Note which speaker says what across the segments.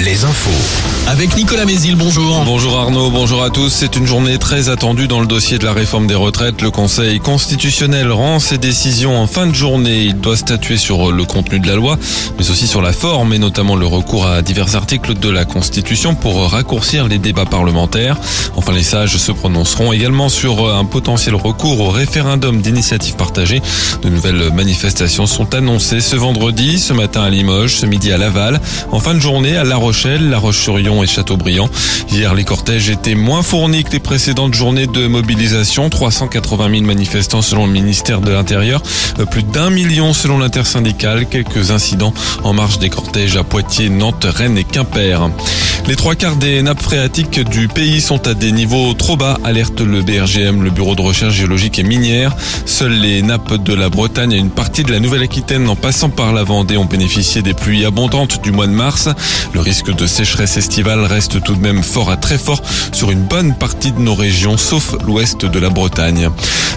Speaker 1: les infos.
Speaker 2: Avec Nicolas Mézil, bonjour.
Speaker 3: Bonjour Arnaud, bonjour à tous. C'est une journée très attendue dans le dossier de la réforme des retraites. Le Conseil constitutionnel rend ses décisions en fin de journée. Il doit statuer sur le contenu de la loi, mais aussi sur la forme et notamment le recours à divers articles de la Constitution pour raccourcir les débats parlementaires. Enfin, les sages se prononceront également sur un potentiel recours au référendum d'initiative partagée. De nouvelles manifestations sont annoncées ce vendredi, ce matin à Limoges, ce midi à Laval. En fin de journée, à La Rochelle, La Roche-sur-Yon et Châteaubriand. Hier, les cortèges étaient moins fournis que les précédentes journées de mobilisation. 380 000 manifestants selon le ministère de l'Intérieur. Euh, plus d'un million selon l'intersyndicale. Quelques incidents en marge des cortèges à Poitiers, Nantes, Rennes et Quimper. Les trois quarts des nappes phréatiques du pays sont à des niveaux trop bas, alerte le BRGM, le Bureau de recherche géologique et minière. Seules les nappes de la Bretagne et une partie de la Nouvelle-Aquitaine en passant par la Vendée ont bénéficié des pluies abondantes du mois de mars. Le risque de sécheresse estivale reste tout de même fort à très fort sur une bonne partie de nos régions, sauf l'ouest de la Bretagne.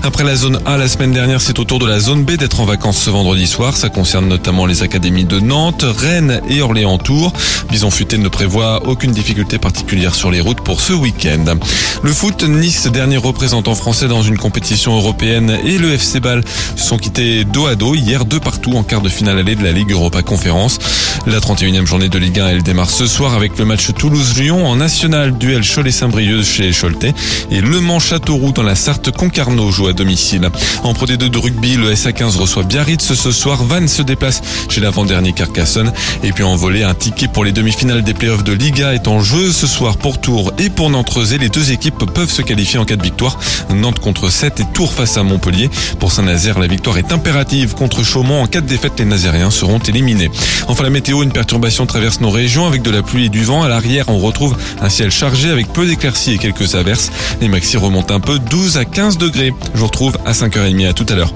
Speaker 3: Après la zone A la semaine dernière, c'est au tour de la zone B d'être en vacances ce vendredi soir. Ça concerne notamment les académies de Nantes, Rennes et Orléans-Tours. Bison Futé ne prévoit aucune difficulté particulière sur les routes pour ce week-end. Le foot, Nice, dernier représentant français dans une compétition européenne et le FC Ball sont quittés dos à dos hier deux partout en quart de finale allée de la Ligue Europa Conférence. La 31e journée de Ligue 1, elle démarre ce soir avec le match Toulouse-Lyon en national duel Cholet-Saint-Brieuc chez Choletais et Le Mans-Châteauroux dans la Sarthe Concarneau joue à domicile. En Pro D2 de rugby, le SA15 reçoit Biarritz ce soir. Vannes se déplace chez l'avant-dernier Carcassonne et puis en volée, un ticket pour les demi-finales des playoffs de Liga est en jeu ce soir pour Tours et pour Nantes-Rezé. Les deux équipes peuvent se qualifier en cas de victoire. Nantes contre 7 et Tours face à Montpellier. Pour Saint-Nazaire, la victoire est impérative contre Chaumont. En cas de défaite, les Nazériens seront éliminés. Enfin, la météo, une perturbation traverse nos régions avec de la pluie et du vent. À l'arrière, on retrouve un ciel chargé avec peu d'éclaircies et quelques averses. Les maxi remontent un peu, 12 à 15 degrés. Je vous retrouve à 5h30. À tout à l'heure.